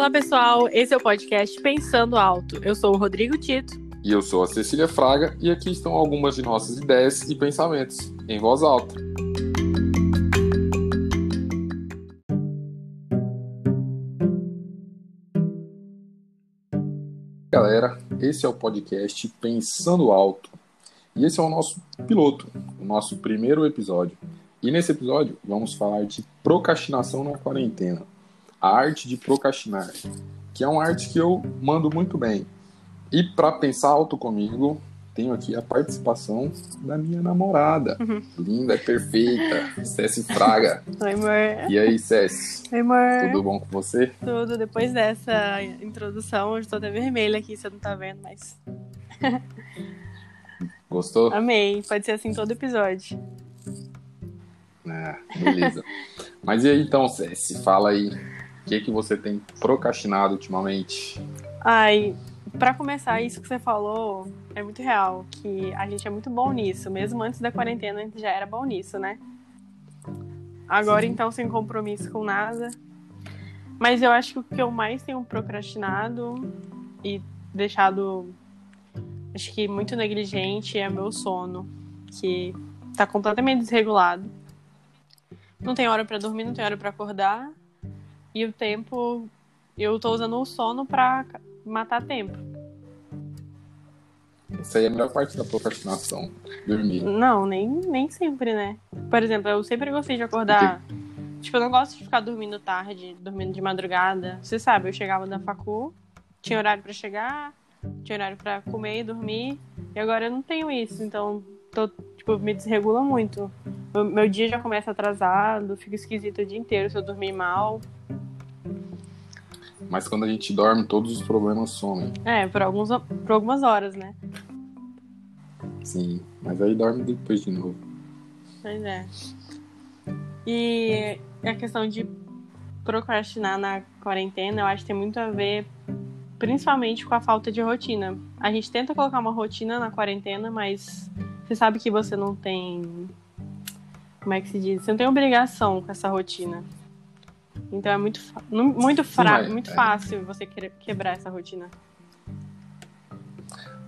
Olá, pessoal. Esse é o podcast Pensando Alto. Eu sou o Rodrigo Tito. E eu sou a Cecília Fraga, e aqui estão algumas de nossas ideias e pensamentos, em voz alta. Galera, esse é o podcast Pensando Alto. E esse é o nosso piloto, o nosso primeiro episódio. E nesse episódio vamos falar de procrastinação na quarentena. A arte de procrastinar, que é uma arte que eu mando muito bem. E para pensar alto comigo, tenho aqui a participação da minha namorada. Uhum. Linda, perfeita, Cési Fraga. Oi, amor. E aí, Cési? Oi, amor. Tudo bom com você? Tudo. Depois dessa introdução, eu estou até vermelha aqui, você não tá vendo, mas Gostou? amei. Pode ser assim todo episódio. É, beleza. Mas e aí então, Cési? Fala aí. O que, que você tem procrastinado ultimamente? Ai, pra começar, isso que você falou é muito real, que a gente é muito bom nisso. Mesmo antes da quarentena, a gente já era bom nisso, né? Agora, Sim. então, sem compromisso com nada. Mas eu acho que o que eu mais tenho procrastinado e deixado, acho que muito negligente é meu sono, que tá completamente desregulado. Não tem hora pra dormir, não tem hora pra acordar. E o tempo, eu tô usando o sono pra matar tempo. Essa aí é a melhor parte da procrastinação. Dormir. Não, nem, nem sempre, né? Por exemplo, eu sempre gostei de acordar. Tipo, eu não gosto de ficar dormindo tarde, dormindo de madrugada. Você sabe, eu chegava da facu, tinha horário pra chegar, tinha horário pra comer e dormir. E agora eu não tenho isso, então tô, tipo, me desregula muito. Meu, meu dia já começa atrasado, fica esquisito o dia inteiro se eu dormir mal. Mas quando a gente dorme, todos os problemas somem. É, por, alguns, por algumas horas, né? Sim. Mas aí dorme depois de novo. Pois é. E a questão de procrastinar na quarentena, eu acho que tem muito a ver, principalmente com a falta de rotina. A gente tenta colocar uma rotina na quarentena, mas você sabe que você não tem. Como é que se diz? Você não tem obrigação com essa rotina. Então é muito, muito, fra... mas- muito é. fácil você querer quebrar essa rotina.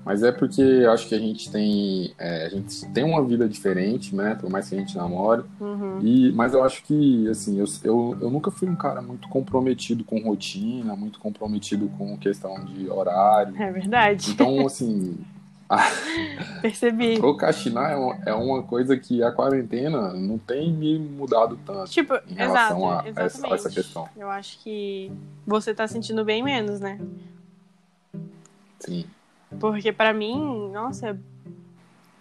Mas é porque eu acho que a gente tem. é, a gente tem uma vida diferente, né? Por mais que a gente namore. Uhum. E, mas eu acho que, assim, eu, eu, eu nunca fui um cara muito comprometido com rotina, muito comprometido com questão de horário. É verdade. Então, assim, Percebi. procrastinar é uma, é uma coisa que a quarentena não tem me mudado tanto Tipo, em relação exato, a, essa, a essa questão. Eu acho que você tá sentindo bem menos, né? Sim. Porque pra mim, nossa,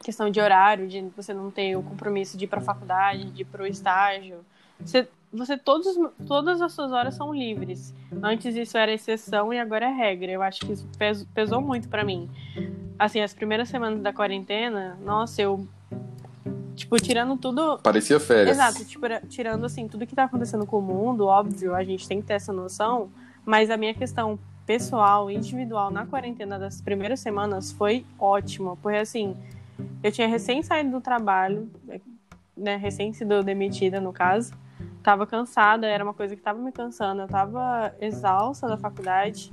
questão de horário, de você não ter o compromisso de ir pra faculdade, de ir pro estágio. Você, você todos, todas as suas horas são livres. Antes isso era exceção e agora é regra. Eu acho que isso pes- pesou muito pra mim. Assim, as primeiras semanas da quarentena, nossa, eu tipo tirando tudo Parecia férias. Exato, tipo, tirando assim, tudo que tá acontecendo com o mundo, óbvio, a gente tem que ter essa noção, mas a minha questão pessoal, individual, na quarentena das primeiras semanas foi ótima, porque assim, eu tinha recém saído do trabalho, né, recém sido demitida no caso, tava cansada, era uma coisa que tava me cansando, eu tava exausta da faculdade,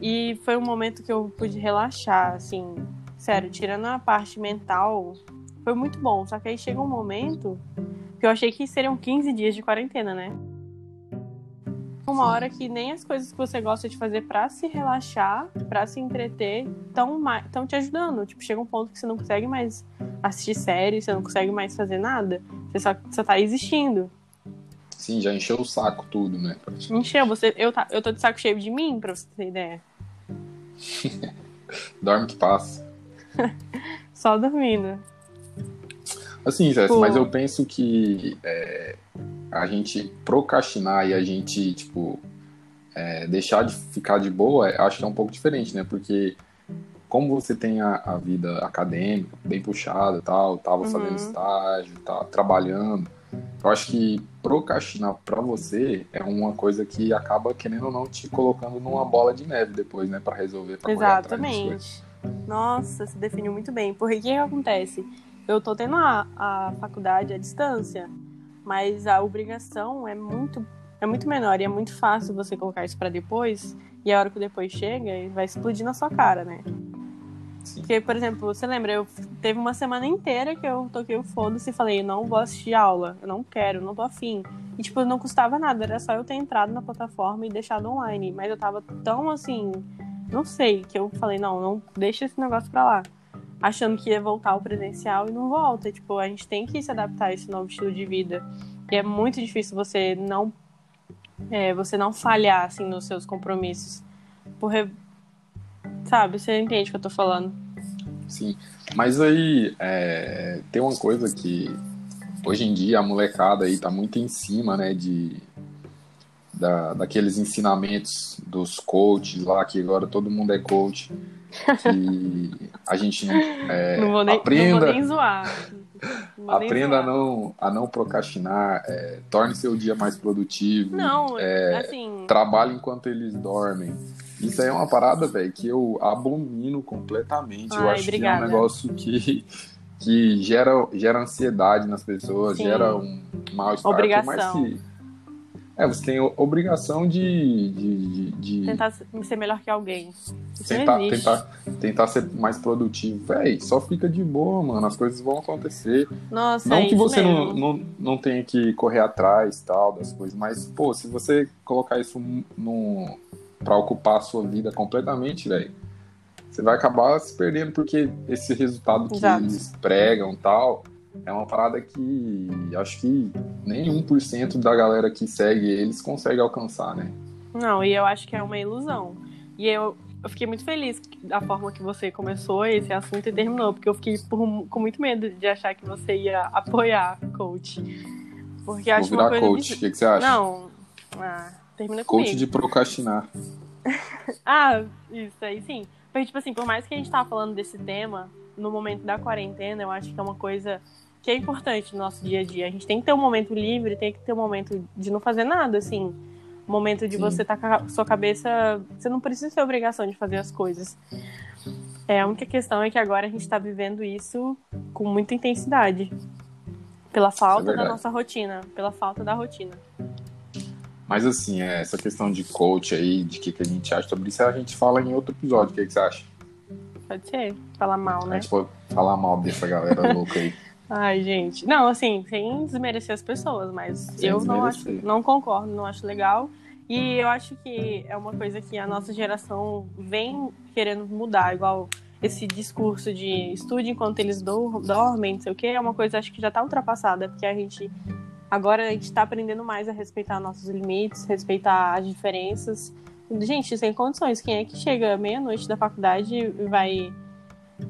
e foi um momento que eu pude relaxar, assim, sério, tirando a parte mental, foi muito bom, só que aí chega um momento que eu achei que seriam 15 dias de quarentena, né? Uma hora que nem as coisas que você gosta de fazer pra se relaxar, pra se entreter, estão te ajudando. Tipo, chega um ponto que você não consegue mais assistir série, você não consegue mais fazer nada. Você só, só tá existindo. Sim, já encheu o saco tudo, né? Encheu, você, eu, tá, eu tô de saco cheio de mim, pra você ter ideia. Dorme que passa. Só dormindo. Assim, Jéssica, Pô. mas eu penso que é, a gente procrastinar e a gente, tipo, é, deixar de ficar de boa, acho que é um pouco diferente, né? Porque como você tem a, a vida acadêmica bem puxada e tal, tava Uhum. fazendo estágio, tá trabalhando, eu acho que procrastinar pra você é uma coisa que acaba, querendo ou não, te colocando numa bola de neve depois, né? Pra resolver, pra. Exatamente. Nossa, se definiu muito bem. Porque o que, acontece? Eu tô tendo a, a faculdade à distância, mas a obrigação é muito, é muito menor e é muito fácil você colocar isso para depois e a hora que depois chega, vai explodir na sua cara, né? Porque, por exemplo, você lembra, eu teve uma semana inteira que eu toquei o foda-se e falei, não vou assistir aula, eu não quero, não tô afim. E, tipo, não custava nada, era só eu ter entrado na plataforma e deixado online. Mas eu tava tão assim, não sei, que eu falei, não, não deixa esse negócio pra lá. Achando que ia voltar ao presencial e não volta. Tipo, a gente tem que se adaptar a esse novo estilo de vida. E é muito difícil você não é, você não falhar assim nos seus compromissos. Por Sabe, você entende o que eu tô falando. Sim, mas aí é, tem uma coisa que hoje em dia a molecada aí tá muito em cima, né, de da, daqueles ensinamentos dos coaches lá, que agora todo mundo é coach, que a gente é, não vou nem, aprenda, não vou nem zoar. Aprenda a não, a não procrastinar, é, torne seu dia mais produtivo. Não, é, assim. Trabalhe enquanto eles dormem. Isso aí é uma parada, velho, que eu abomino completamente. Ai, eu acho obrigada. que é um negócio que, que gera, gera ansiedade nas pessoas, Sim. gera um mal-estar. Obrigação. que- É, você tem obrigação de. de, de- de Tentar ser melhor que alguém. Isso tentar, não tentar, tentar ser mais produtivo. Véi, só fica de boa, mano. As coisas vão acontecer. Nossa, Não é que isso você não, mesmo. não, não tenha que correr atrás tal das coisas, mas, pô, se você colocar isso no, pra ocupar a sua vida completamente, velho, você vai acabar se perdendo, porque esse resultado que Exato. eles pregam tal é uma parada que acho que nem 1% da galera que segue eles consegue alcançar, né? Não, e eu acho que é uma ilusão. E eu, eu fiquei muito feliz da forma que você começou esse assunto e terminou, porque eu fiquei por- com muito medo de achar que você ia apoiar coach. Porque Vou acho uma virar coisa. coach. O que, que você acha? Não. Ah, termina coach comigo. de procrastinar. Ah, isso aí sim. Porque, tipo assim, por mais que a gente tava falando desse tema, no momento da quarentena, eu acho que é uma coisa que é importante no nosso dia a dia. A gente tem que ter um momento livre, tem que ter um momento de não fazer nada, assim. Um momento de Sim. você estar com a sua cabeça. Você não precisa ter obrigação de fazer as coisas. É, a única questão é que agora a gente tá vivendo isso com muita intensidade. Pela falta da verdade. nossa rotina. Pela falta da rotina. Mas assim, é, essa questão de coach aí, de que, que a gente acha sobre isso, a gente fala em outro episódio. O que, que você acha? Pode ser. Falar mal, A né? gente pode falar mal dessa galera louca aí. Ai, gente. Não, assim, sem desmerecer as pessoas, mas Sem eu não acho, não concordo, não acho legal. E eu acho que é uma coisa que a nossa geração vem querendo mudar, igual esse discurso de estude enquanto eles dor- dormem, não sei o quê, é uma coisa acho que já tá ultrapassada, porque a gente agora a gente tá aprendendo mais a respeitar nossos limites, respeitar as diferenças. Gente, sem condições, quem é que chega meia-noite da faculdade e vai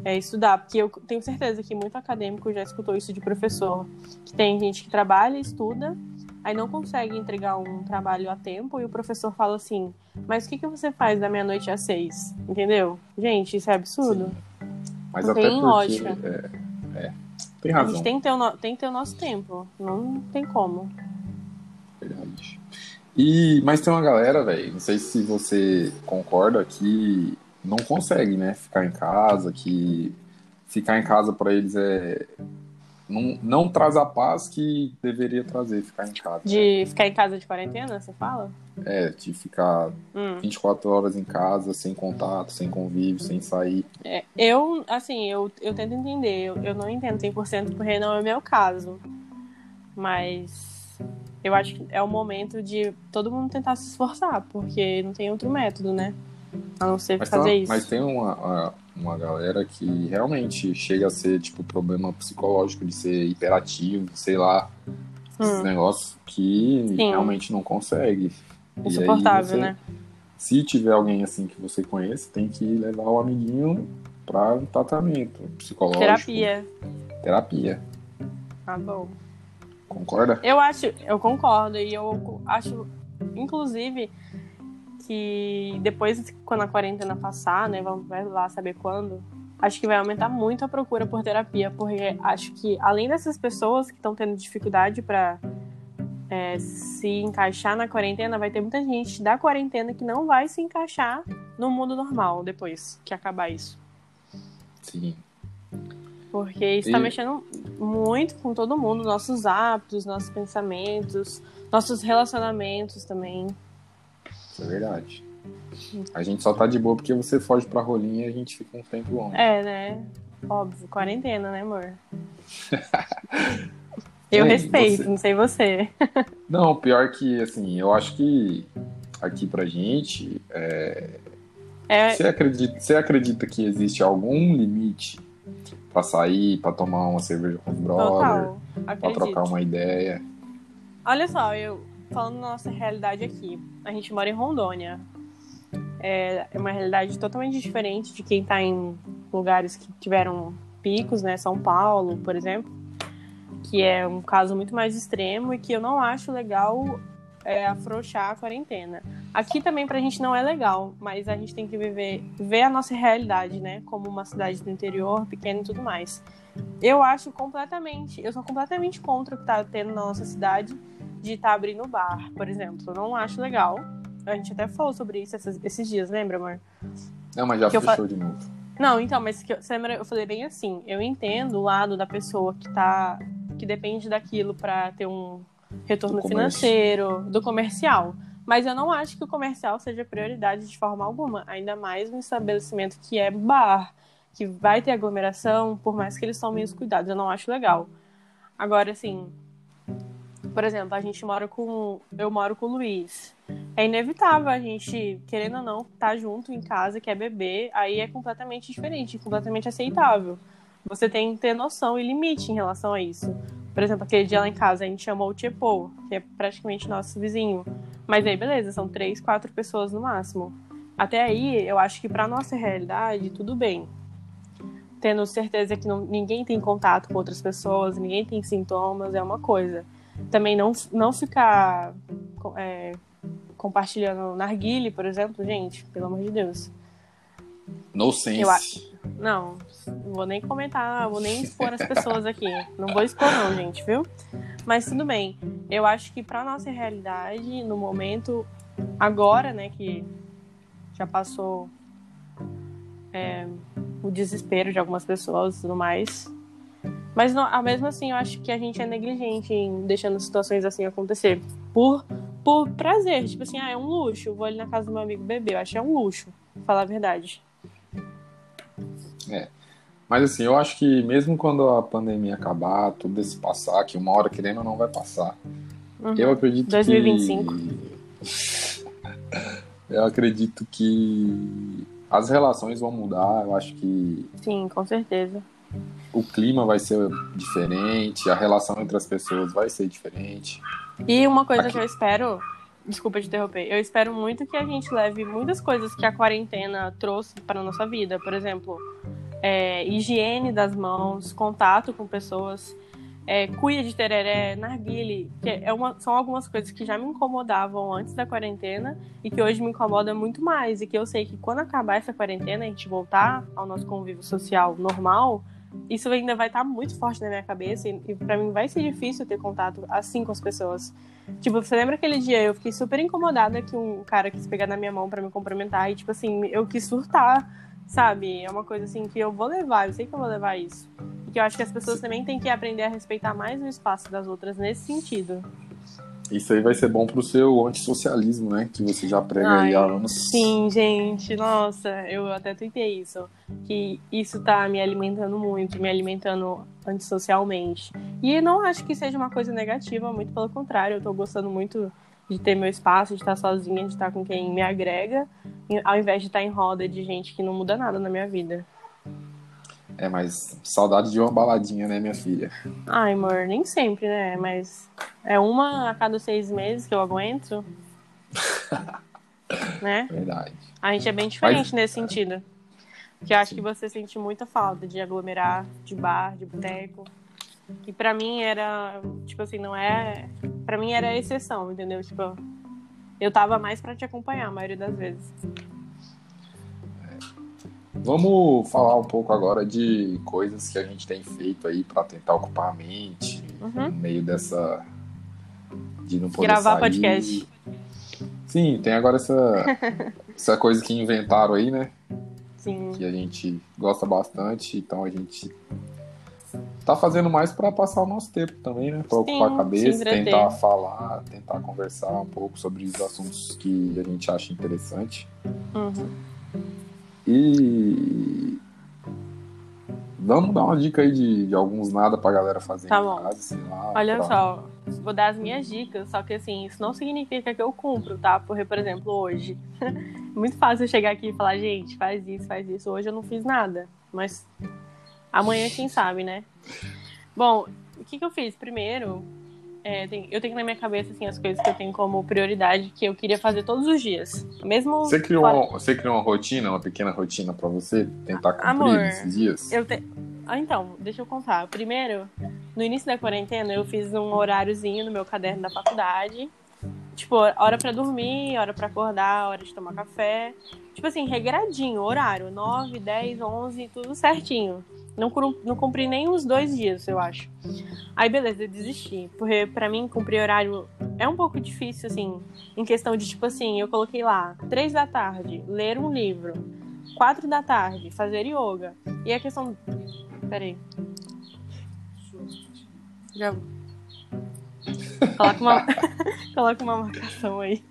é, estudar, porque eu tenho certeza que muito acadêmico já escutou isso de professor, que tem gente que trabalha, estuda, aí não consegue entregar um trabalho a tempo e o professor fala assim, mas o que, que você faz da meia-noite às seis? Entendeu? Gente, isso é absurdo. Sim. Mas Não até tem porque. lógica. É, tem A razão. gente tem que, ter o no- tem que ter o nosso tempo, não tem como. Verdade. E, mas tem uma galera, velho, não sei se você concorda, que não consegue, né? Ficar em casa, que ficar em casa pra eles é. Não, não traz a paz que deveria trazer ficar em casa. De ficar em casa de quarentena, você fala? É, de ficar Hum. 24 horas em casa, sem contato, sem convívio, sem sair. É, eu, assim, eu, eu tento entender. Eu, eu não entendo 100% porque não é o meu caso. Mas eu acho que é o momento de todo mundo tentar se esforçar, porque não tem outro método, né? A não ser Mas fazer uma, isso. mas tem uma, uma, galera que realmente chega a ser, tipo, problema psicológico de ser hiperativo, sei lá, esses Hum. negócios que Sim. realmente não consegue. Insuportável, você- né? Se tiver alguém assim que você conhece, tem que levar o amiguinho para um tratamento psicológico. Terapia. Terapia. Tá bom. Concorda? Eu acho, eu concordo, e eu acho, inclusive, que depois, quando a quarentena passar, né, vamos lá saber quando, acho que vai aumentar muito a procura por terapia, porque acho que além dessas pessoas que estão tendo dificuldade para se encaixar na quarentena, vai ter muita gente da quarentena que não vai se encaixar no mundo normal depois que acabar isso. Sim. Porque isso tá E- mexendo muito com todo mundo, nossos hábitos, nossos pensamentos, nossos relacionamentos também. Isso é verdade. A gente só tá de boa porque você foge pra rolinha e a gente fica um tempo longe. É, né? Óbvio, quarentena, né, amor? Eu Ei, respeito, você- não sei você. Não, pior que, assim, eu acho que aqui pra gente, é, É, você, acredita, você acredita que existe algum limite pra sair, pra tomar uma cerveja com os brother, total. pra trocar uma ideia? Olha só, eu falando da nossa realidade aqui. A gente mora em Rondônia. É é uma realidade totalmente diferente de quem tá em lugares que tiveram picos, né? São Paulo, por exemplo. Que é um caso muito mais extremo e que eu não acho legal é, afrouxar a quarentena. Aqui também pra gente não é legal, mas a gente tem que viver, ver a nossa realidade, né? Como uma cidade do interior, pequena e tudo mais. Eu acho completamente, eu sou completamente contra o que tá tendo na nossa cidade de estar abrindo bar, por exemplo. Eu não acho legal. A gente até falou sobre isso esses, esses dias, lembra, amor? Não, mas já Que fechou de novo. Não, então, mas que eu, você lembra, eu falei bem assim, eu entendo o lado da pessoa que tá que depende daquilo para ter um retorno Do financeiro, do comercial. Mas eu não acho que o comercial seja prioridade de forma alguma, ainda mais um estabelecimento que é bar, que vai ter aglomeração, por mais que eles tomem os cuidados, eu não acho legal. Agora, assim, por exemplo, a gente mora com. Eu moro com o Luiz. É inevitável a gente, querendo ou não, estar junto em casa, quer beber, aí é completamente diferente, completamente aceitável. Você tem que ter noção e limite em relação a isso. Por exemplo, aquele dia lá em casa a gente chamou o Tchepô, que é praticamente nosso vizinho. Mas aí, beleza, são três, quatro pessoas no máximo. Até aí, eu acho que pra nossa realidade, tudo bem. Tendo certeza que não- ninguém tem contato com outras pessoas, ninguém tem sintomas, é uma coisa. Também não, não ficar é, compartilhando narguile, por exemplo, gente, pelo amor de Deus. No sense. Eu acho- Não, não vou nem comentar, vou nem expor as pessoas aqui. Não vou expor, não, gente, viu? Mas tudo bem. Eu acho que pra nossa realidade, no momento, agora, né, que já passou é, o desespero de algumas pessoas e tudo mais. Mas não, ah, mesmo assim, eu acho que a gente é negligente em deixando situações assim acontecer. Por, por prazer. Tipo assim, ah, é um luxo. Vou ali na casa do meu amigo beber. Eu acho que é um luxo, pra falar a verdade. Mas assim, eu acho que mesmo quando a pandemia acabar, tudo esse passar, que uma hora querendo ou não vai passar, Uhum. eu acredito 2025. que. eu acredito que as relações vão mudar, eu acho que Sim, com certeza. O clima vai ser diferente, a relação entre as pessoas vai ser diferente. E uma coisa Aqui. que eu espero, desculpa te interromper, eu espero muito que a gente leve muitas coisas que a quarentena trouxe para nossa vida. Por exemplo, é, higiene das mãos, contato com pessoas, é, cuia de tereré, narguile, que é uma, são algumas coisas que já me incomodavam antes da quarentena e que hoje me incomoda muito mais. E que eu sei que quando acabar essa quarentena, a gente voltar ao nosso convívio social normal, isso ainda vai estar muito forte na minha cabeça e, e para mim vai ser difícil ter contato assim com as pessoas. Tipo, você lembra aquele dia eu fiquei super incomodada que um cara quis pegar na minha mão para me cumprimentar e tipo assim, eu quis surtar, sabe? É uma coisa assim que eu vou levar, eu sei que eu vou levar isso. E que eu acho que as pessoas também têm que aprender a respeitar mais o espaço das outras nesse sentido. Isso aí vai ser bom pro seu antissocialismo, né? Que você já prega aí há Ai, anos. Sim, gente, nossa, eu até tuitei isso. Que isso tá me alimentando muito, me alimentando antissocialmente. E não acho que seja uma coisa negativa, muito pelo contrário, eu tô gostando muito de ter meu espaço, de estar sozinha, de estar com quem me agrega, ao invés de estar em roda de gente que não muda nada na minha vida. É, mas saudade de uma baladinha, né, minha filha? Ai, amor, nem sempre, né? Mas é uma a cada seis meses que eu aguento. né? Verdade. A gente é bem diferente Mas- nesse sentido. Porque eu acho que você sente muita falta de aglomerar, de bar, de boteco. E pra mim era, tipo assim, não é. Pra mim era exceção, entendeu? Tipo, eu tava mais pra te acompanhar a maioria das vezes. Vamos falar um pouco agora de coisas que a gente tem feito aí pra tentar ocupar a mente Uhum. no meio dessa de não poder Gravar sair. podcast. Sim, tem agora essa essa coisa que inventaram aí, né? Sim. Que a gente gosta bastante, então a gente tá fazendo mais para passar o nosso tempo também, né? Pra ocupar a cabeça, tentar falar, tentar conversar um pouco sobre os assuntos que a gente acha interessante. Uhum. E vamos dar uma dica aí de, de alguns nada pra galera fazer tá bom. casa, lá. Olha pra- só, vou dar as minhas dicas, só que assim, isso não significa que eu cumpro, tá? Porque, por exemplo, hoje. Muito fácil eu chegar aqui e falar, gente, faz isso, faz isso. Hoje eu não fiz nada. Mas amanhã, quem sabe, né? Bom, o que, que eu fiz? Primeiro, é, tem- eu tenho na minha cabeça assim, as coisas que eu tenho como prioridade que eu queria fazer todos os dias. Mesmo. Você criou, fora- uma, você criou uma rotina, uma pequena rotina pra você tentar cumprir Amor, nesses dias? Eu te... ah, então, deixa eu contar. Primeiro, no início da quarentena, eu fiz um horáriozinho no meu caderno da faculdade. Tipo, hora pra dormir, hora pra acordar, hora de tomar café. Tipo assim, regradinho, horário. 9, 10, 11, tudo certinho. Não, não cumpri nem uns dois dias, eu acho. Aí, beleza, eu desisti. Porque pra mim, cumprir horário é um pouco difícil, assim. Em questão de, tipo assim, eu coloquei lá, três da tarde, ler um livro. Quatro da tarde, fazer yoga. E a questão. Peraí. Já. Coloca uma, Coloca uma marcação aí.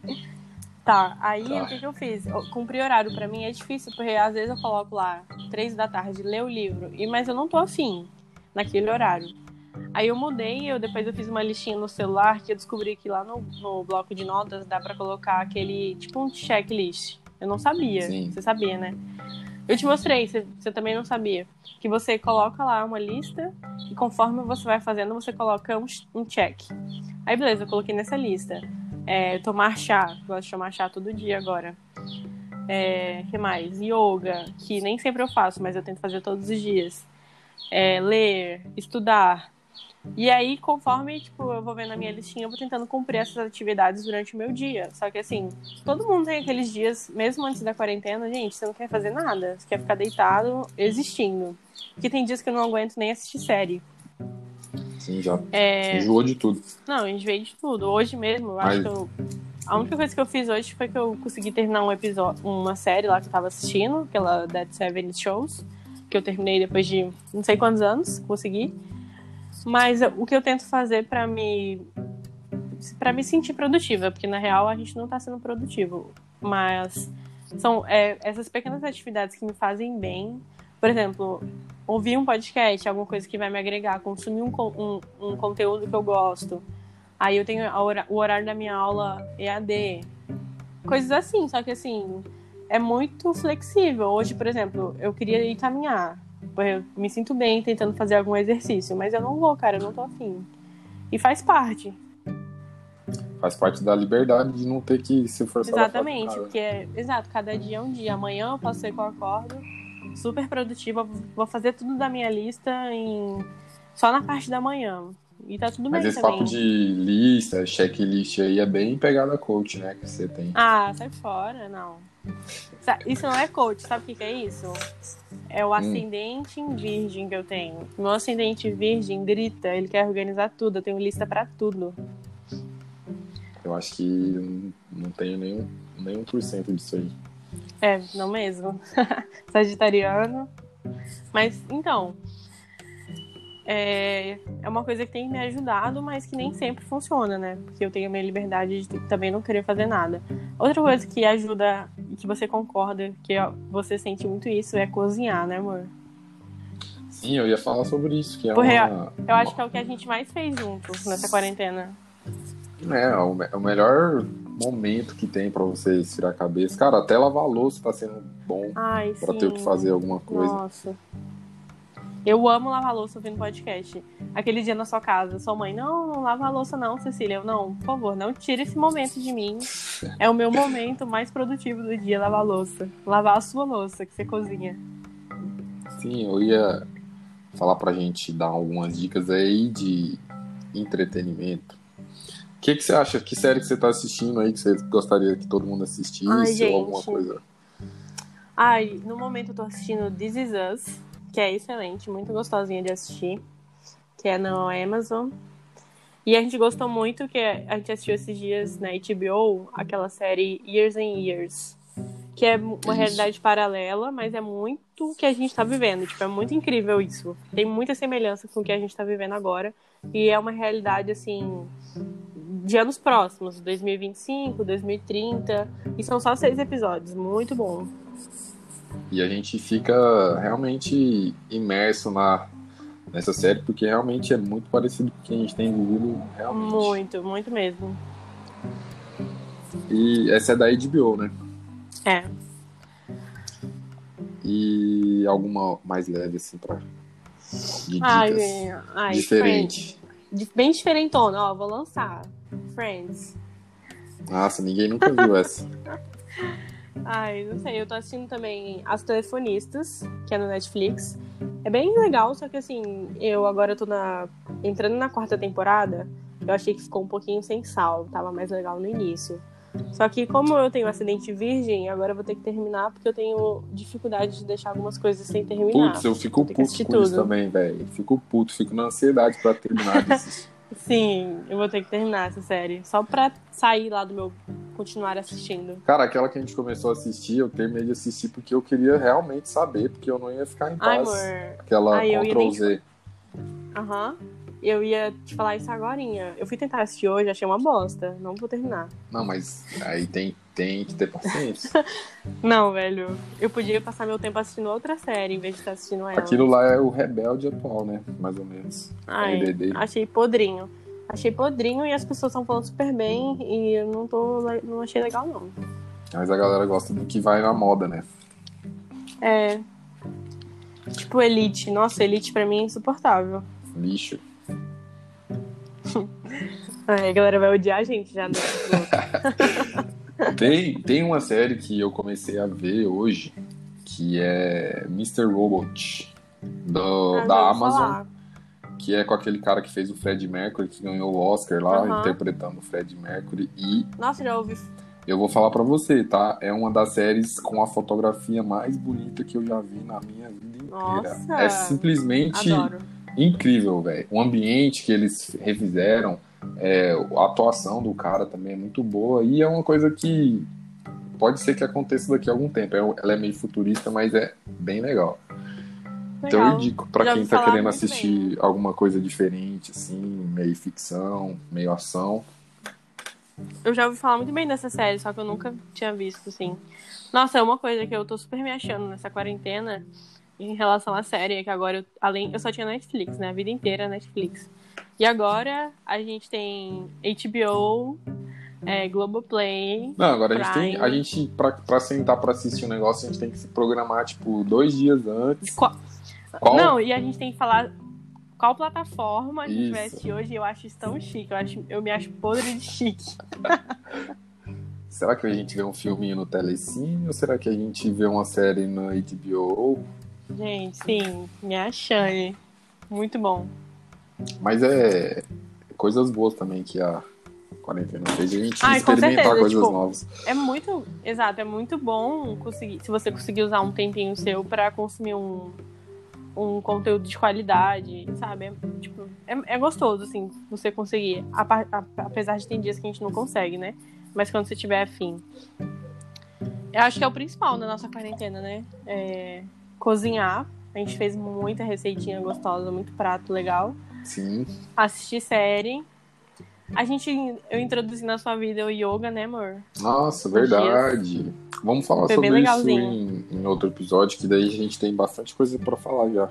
Tá, aí Tá. o que, que eu fiz? Cumprir horário pra mim é difícil, porque às vezes eu coloco lá, três da tarde, ler o livro, e mas eu não tô afim naquele horário. Aí eu mudei, eu depois eu fiz uma listinha no celular que eu descobri que lá no, no bloco de notas dá pra colocar aquele, tipo um checklist. Eu não sabia. Sim. Você sabia, né? Eu te mostrei, você, você também não sabia. Que você coloca lá uma lista e conforme você vai fazendo, você coloca um, um check. Aí beleza, eu coloquei nessa lista. É, tomar chá, gosto de tomar chá todo dia agora. É, que mais? Yoga, que nem sempre eu faço, mas eu tento fazer todos os dias. É, ler, estudar. E aí, conforme tipo, eu vou vendo a minha listinha, eu vou tentando cumprir essas atividades durante o meu dia. Só que assim, todo mundo tem aqueles dias, mesmo antes da quarentena, gente, você não quer fazer nada. Você quer ficar deitado, existindo. Porque tem dias que eu não aguento nem assistir série. Sim, já É, enjoou de tudo. não, enjoei de tudo. Hoje mesmo, eu acho Mas- que eu. A única coisa que eu fiz hoje foi que eu consegui terminar um episódio, uma série lá que eu tava assistindo, aquela Dead Seven Shows, que eu terminei depois de não sei quantos anos, consegui. Mas o que eu tento fazer pra me para me sentir produtiva, porque na real a gente não tá sendo produtivo, mas são é, essas pequenas atividades que me fazem bem. Por exemplo, ouvir um podcast, alguma coisa que vai me agregar, consumir um, um, um conteúdo que eu gosto. Aí eu tenho hora- o horário da minha aula EAD. Coisas assim, só que assim, é muito flexível. Hoje, por exemplo, eu queria ir caminhar. Eu me sinto bem tentando fazer algum exercício, mas eu não vou, cara, eu não tô afim. E faz parte. Faz parte da liberdade de não ter que se forçar Exatamente, porque é, exato, cada dia é um dia. Amanhã eu posso ser que eu acordo super produtiva, vou fazer tudo da minha lista em só na parte da manhã. E tá tudo Mas bem esse também. papo de lista, checklist aí é bem pegada coach, né? Que você tem. Ah, sai fora, não. Isso não é coach, sabe o que, que é isso? É Hum. o ascendente em virgem que eu tenho. Meu ascendente virgem grita, ele quer organizar tudo, eu tenho lista pra tudo. Eu acho que não- não tenho nenhum, nenhum por cento disso aí. É, não mesmo? Sagitariano. Mas, então. É, é uma coisa que tem me ajudado, mas que nem sempre funciona, né? Porque eu tenho a minha liberdade de também não querer fazer nada. Outra coisa que ajuda e que você concorda, que você sente muito isso, é cozinhar, né, amor? Sim, eu ia falar sobre isso, que é Porque uma. Eu acho que é o que a gente mais fez juntos nessa quarentena. É, o, me- o melhor momento que tem pra você estirar a cabeça. Cara, até lavar louça tá sendo bom sim. ter o que fazer alguma coisa. Nossa. Eu amo lavar louça ouvindo podcast. Aquele dia na sua casa, sua mãe, não, não lava a louça não, Cecília. Eu, não, por favor, não tire esse momento de mim. É o meu momento mais produtivo do dia, lavar a louça. Lavar a sua louça, que você cozinha. Sim, eu ia falar pra gente dar algumas dicas aí de entretenimento. O que, que você acha? Que série que você tá assistindo aí que você gostaria que todo mundo assistisse? Ai, gente. ou alguma coisa? Ai, no momento eu tô assistindo This Is Us, que é excelente, muito gostosinha de assistir, que é na Amazon. E a gente gostou muito, que a gente assistiu esses dias na HBO, aquela série Years and Years, que é uma Isso. realidade paralela, mas é muito o que a gente tá vivendo. Tipo, é muito incrível isso. Tem muita semelhança com o que a gente tá vivendo agora. E é uma realidade, assim, de anos próximos, 2025, 2030. E são só seis episódios. Muito bom. E a gente fica realmente imerso na, nessa série, porque realmente é muito parecido com o que a gente tem vivido realmente. Muito, muito mesmo. E essa é da HBO, né? É. E alguma mais leve, assim, pra. De dicas Ai, ai, diferente. Bem diferentona, ó, vou lançar. Friends. Nossa, ninguém nunca viu essa. Ai, não sei, eu tô assistindo também As Telefonistas, que é no Netflix. É bem legal, só que assim, eu agora tô na. entrando na quarta temporada, eu achei que ficou um pouquinho sem sal, tava mais legal no início. Só que como eu tenho acidente virgem, agora eu vou ter que terminar porque eu tenho dificuldade de deixar algumas coisas sem terminar. Putz, eu fico puto com isso tudo. também, velho. Fico puto, fico na ansiedade pra terminar. Sim, eu vou ter que terminar essa série. Só pra sair lá do meu. continuar assistindo. Cara, aquela que a gente começou a assistir, eu terminei de assistir porque eu queria realmente saber, porque eu não ia ficar em Ai, paz. amor. Aquela Ai, eu ia Ctrl nem- Z. Eu ia te falar isso agora. Eu fui tentar assistir hoje, achei uma bosta. Não vou terminar. Não, mas aí tem, tem que ter paciência. Não, velho. Eu podia passar meu tempo assistindo outra série em vez de estar assistindo ela. Aquilo lá é o rebelde atual, né? Mais ou menos. Ai, RBD. achei podrinho. Achei podrinho e as pessoas estão falando super bem e eu não tô. não achei legal, não. Mas a galera gosta do que vai na moda, né? É. Tipo Elite. Nossa, Elite pra mim é insuportável. Lixo. Ai, a galera vai odiar a gente já. Né? Tem, tem uma série que eu comecei a ver hoje, que é Mr. Robot, do, Ah, da Amazon, falar. que é com aquele cara que fez o Fred Mercury, que ganhou o Oscar lá, Aham. interpretando o Fred Mercury. E Nossa, já ouvi. eu vou falar pra você, tá? É uma das séries com a fotografia mais bonita que eu já vi na minha vida inteira. Nossa! É simplesmente Adoro. incrível, velho. O ambiente que eles refizeram, é, a atuação do cara também é muito boa e é uma coisa que pode ser que aconteça daqui a algum tempo. É- Ela é meio futurista, mas é bem legal. Então eu Legal. indico pra Já quem tá querendo assistir alguma coisa diferente, assim, meio ficção, meio ação. Eu já ouvi falar muito bem dessa série, só que eu nunca tinha visto, assim. Nossa, é uma coisa que eu tô super me achando nessa quarentena em relação à série, é que agora, eu, além, eu só tinha Netflix, né? A vida inteira Netflix. E agora a gente tem HBO, é, Globoplay. Não, agora a gente tem. Prime. A gente, pra, pra sentar pra assistir um negócio, a gente tem que se programar, tipo, dois dias antes. Qual- Qual? Não, e a gente tem que falar qual plataforma a gente vai Isso. assistir hoje. e Eu acho isso tão chique. Eu, acho, eu me acho podre de chique. Será que a gente vê um filminho no Telecine ou será que a gente vê uma série na HBO? Gente, sim, me achando. Muito bom. Mas é coisas boas também que a quarentena fez. A gente Ai, experimentar coisas tipo, novas. É muito, exato, é muito bom conseguir, se você conseguir usar um tempinho seu pra consumir um, um conteúdo de qualidade, sabe? É, tipo, é, é gostoso, assim, você conseguir. apesar de ter dias que a gente não consegue, né? Mas quando você tiver afim. Eu acho que é o principal na nossa quarentena, né? É cozinhar. A gente fez muita receitinha gostosa, muito prato legal. Sim. Assistir série. A gente, eu introduzi na sua vida o yoga, né, amor? Nossa, verdade. Vamos falar Foi sobre isso em, em outro episódio, que daí a gente tem bastante coisa pra falar já.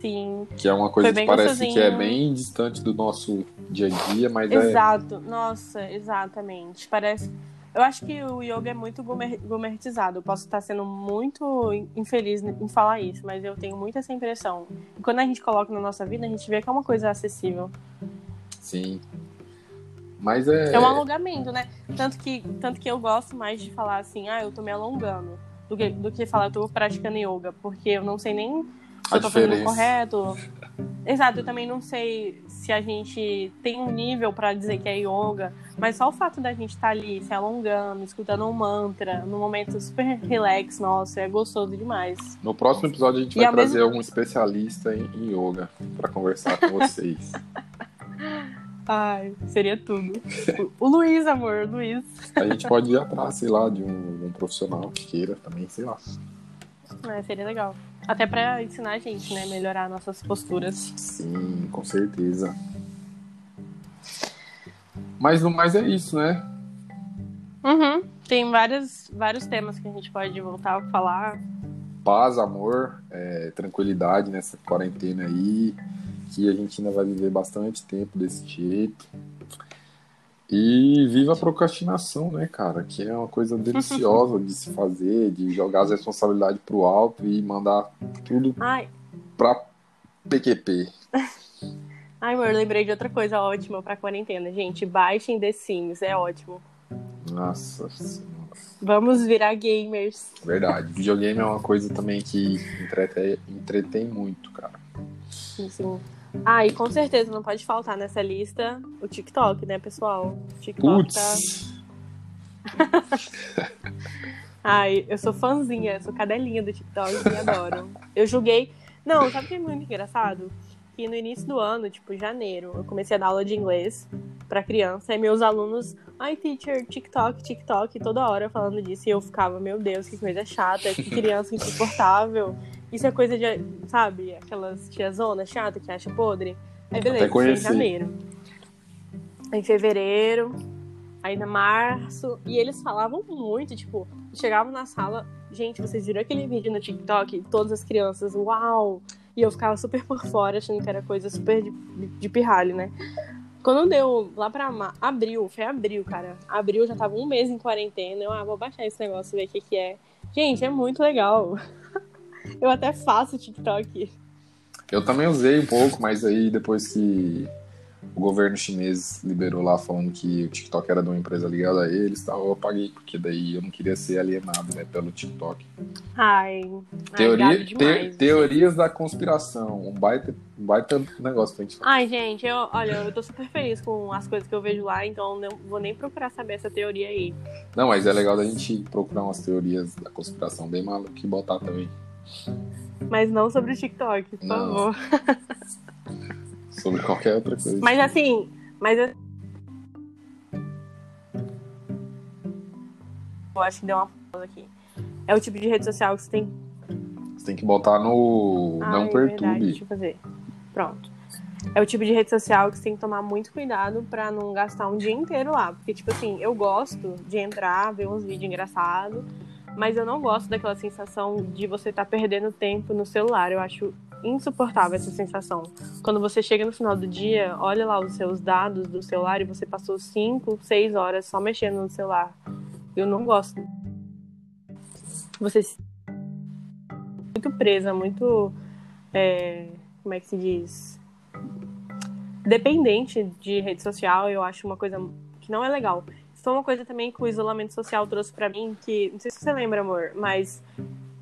Sim, Que é uma coisa que parece que é gostosinho. bem distante do nosso dia a dia, mas é. Exato, nossa, exatamente. Parece. Eu acho que o yoga é muito gourmet- gourmetizado. Eu posso estar sendo muito infeliz em falar isso, mas eu tenho muito essa impressão. Quando a gente coloca na nossa vida, a gente vê que é uma coisa acessível. Sim. Mas é. É um alongamento, né? Tanto que, tanto que eu gosto mais de falar assim, ah, eu tô me alongando, do que, do que falar eu tô praticando yoga, porque eu não sei nem se A eu tô fazendo correto. Exato, eu também não sei se a gente tem um nível pra dizer que é yoga, mas só o fato da gente estar ali se alongando, escutando um mantra, num momento super relax, nossa, é gostoso demais. No próximo episódio a gente E vai trazer mesmo- um especialista em, em yoga pra conversar com vocês. Ai, seria tudo. O Luiz, amor, o Luiz. A gente pode ir atrás, sei lá, de um, um profissional que queira também, sei lá. É, seria legal. Até pra ensinar a gente, né? Melhorar nossas posturas. Sim, com certeza. Mas no mais é isso, né? Uhum. Tem vários, vários temas que a gente pode voltar a falar. Paz, amor, é, tranquilidade nessa quarentena aí. Que a gente ainda vai viver bastante tempo desse jeito. E viva a procrastinação, né, cara? Que é uma coisa deliciosa de se fazer, de jogar as responsabilidades pro alto e mandar tudo Ai, pra PQP. ai, amor, lembrei de outra coisa ótima pra quarentena. Gente, baixem The Sims, é ótimo. Nossa senhora. Vamos virar gamers. Verdade. Videogame é uma coisa também que entretém, entretém muito, cara. Sim, sim. Ah, e com certeza não pode faltar nessa lista o TikTok, né, pessoal? O TikTok tá. Ai, eu sou fãzinha, sou cadelinha do TikTok e adoro. Eu julguei. Não, sabe o que é muito engraçado? Que no início do ano, tipo, janeiro, eu comecei a dar aula de inglês pra criança e meus alunos, ai, teacher, TikTok, TikTok, toda hora falando disso. E eu ficava, meu Deus, que coisa chata, que criança insuportável. Isso é coisa de, sabe, aquelas tiazonas chata que acha podre. Aí beleza, em janeiro. Em fevereiro, aí na março, e eles falavam muito, tipo, chegavam na sala, gente, vocês viram aquele vídeo no TikTok? Todas as crianças, uau! E eu ficava super por fora, achando que era coisa super de, de, pirralho, né? Quando deu lá pra abril, foi abril, cara. Abril já tava um mês em quarentena. Eu, ah, vou baixar esse negócio, ver o que que é. Gente, é muito legal. Eu até faço TikTok. Eu também usei um pouco, mas aí depois que o governo chinês liberou lá falando que o TikTok era de uma empresa ligada a eles, tal, eu apaguei, porque daí eu não queria ser alienado né, pelo TikTok. Ai, Teoria, ai, gado te- demais. teorias da conspiração, um baita, um baita negócio pra gente falar. Ai, gente, eu, olha, eu tô super feliz com as coisas que eu vejo lá, então não vou nem procurar saber essa teoria aí. Não, mas é legal da gente procurar umas teorias da conspiração bem maluco e botar também Mas não sobre o TikTok, por Não. favor. sobre qualquer outra coisa. Mas assim, mas eu... eu acho que deu uma pausa aqui. É o tipo de rede social que você tem. Você tem que botar no Ah, Não é verdade, Perturbe. deixa eu fazer. Pronto. É o tipo de rede social que você tem que tomar muito cuidado pra não gastar um dia inteiro lá. Porque, tipo assim, eu gosto de entrar, ver uns vídeos engraçados, mas eu não gosto daquela sensação de você estar perdendo tempo no celular. Eu acho insuportável essa sensação. Quando você chega no final do dia, olha lá os seus dados do celular e você passou 5, 6 horas só mexendo no celular. Eu não gosto. Você se muito presa, muito. é, como é que se diz? Dependente de rede social, eu acho uma coisa que não é legal. Foi uma coisa também que o isolamento social trouxe pra mim, que não sei se você lembra, amor, mas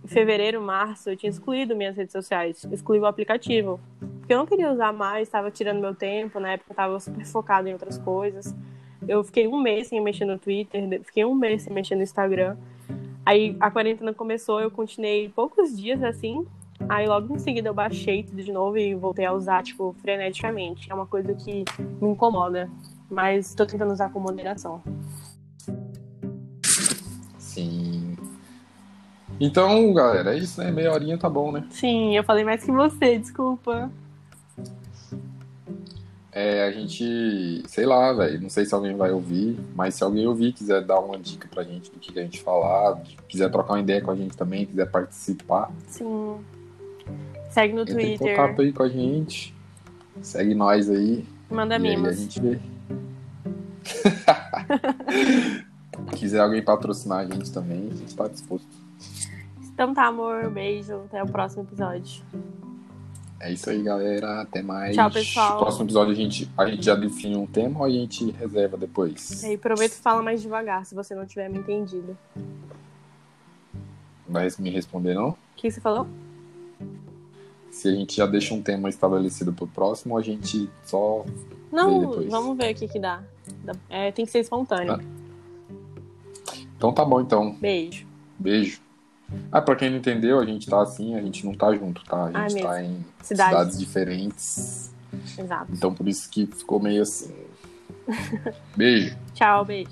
em fevereiro, março, eu tinha excluído minhas redes sociais, excluí o aplicativo. Porque eu não queria usar mais, estava tirando meu tempo, na época eu tava super focada em outras coisas. Eu fiquei um mês sem mexer no Twitter, fiquei um mês sem mexer no Instagram. Aí a quarentena começou, eu continuei poucos dias assim. Aí logo em seguida eu baixei tudo de novo e voltei a usar, tipo, freneticamente. É uma coisa que me incomoda. Mas tô tentando usar com moderação. Sim. Então, galera, é isso, né? Meia horinha tá bom, né? Sim, eu falei mais que você, desculpa. É, a gente, sei lá, velho, não sei se alguém vai ouvir, mas se alguém ouvir, quiser dar uma dica pra gente do que a gente falar, quiser trocar uma ideia com a gente também, quiser participar, Sim. Segue no entra em Twitter. contato aí com a gente. Segue nós aí. Manda e aí a gente vê. quiser alguém patrocinar a gente também, a gente tá disposto. Então tá, amor. Beijo. Até o próximo episódio. É isso aí, galera. Até mais. Tchau, pessoal. Próximo episódio a gente, a gente já define um tema ou a gente reserva depois? E aí, prometo falar mais devagar, se você não tiver me entendido. Vai me responder, não? O que você falou? Se a gente já deixa um tema estabelecido pro próximo a gente só. Não, vamos ver o que que dá. É, tem que ser espontâneo. Ah. Então tá bom, então. Beijo. Beijo. Ah, pra quem não entendeu, a gente tá assim, a gente não tá junto, tá? A Ah, gente mesmo. tá em Cidade. cidades diferentes. Exato. Então por isso que ficou meio assim. Beijo. Tchau, beijo.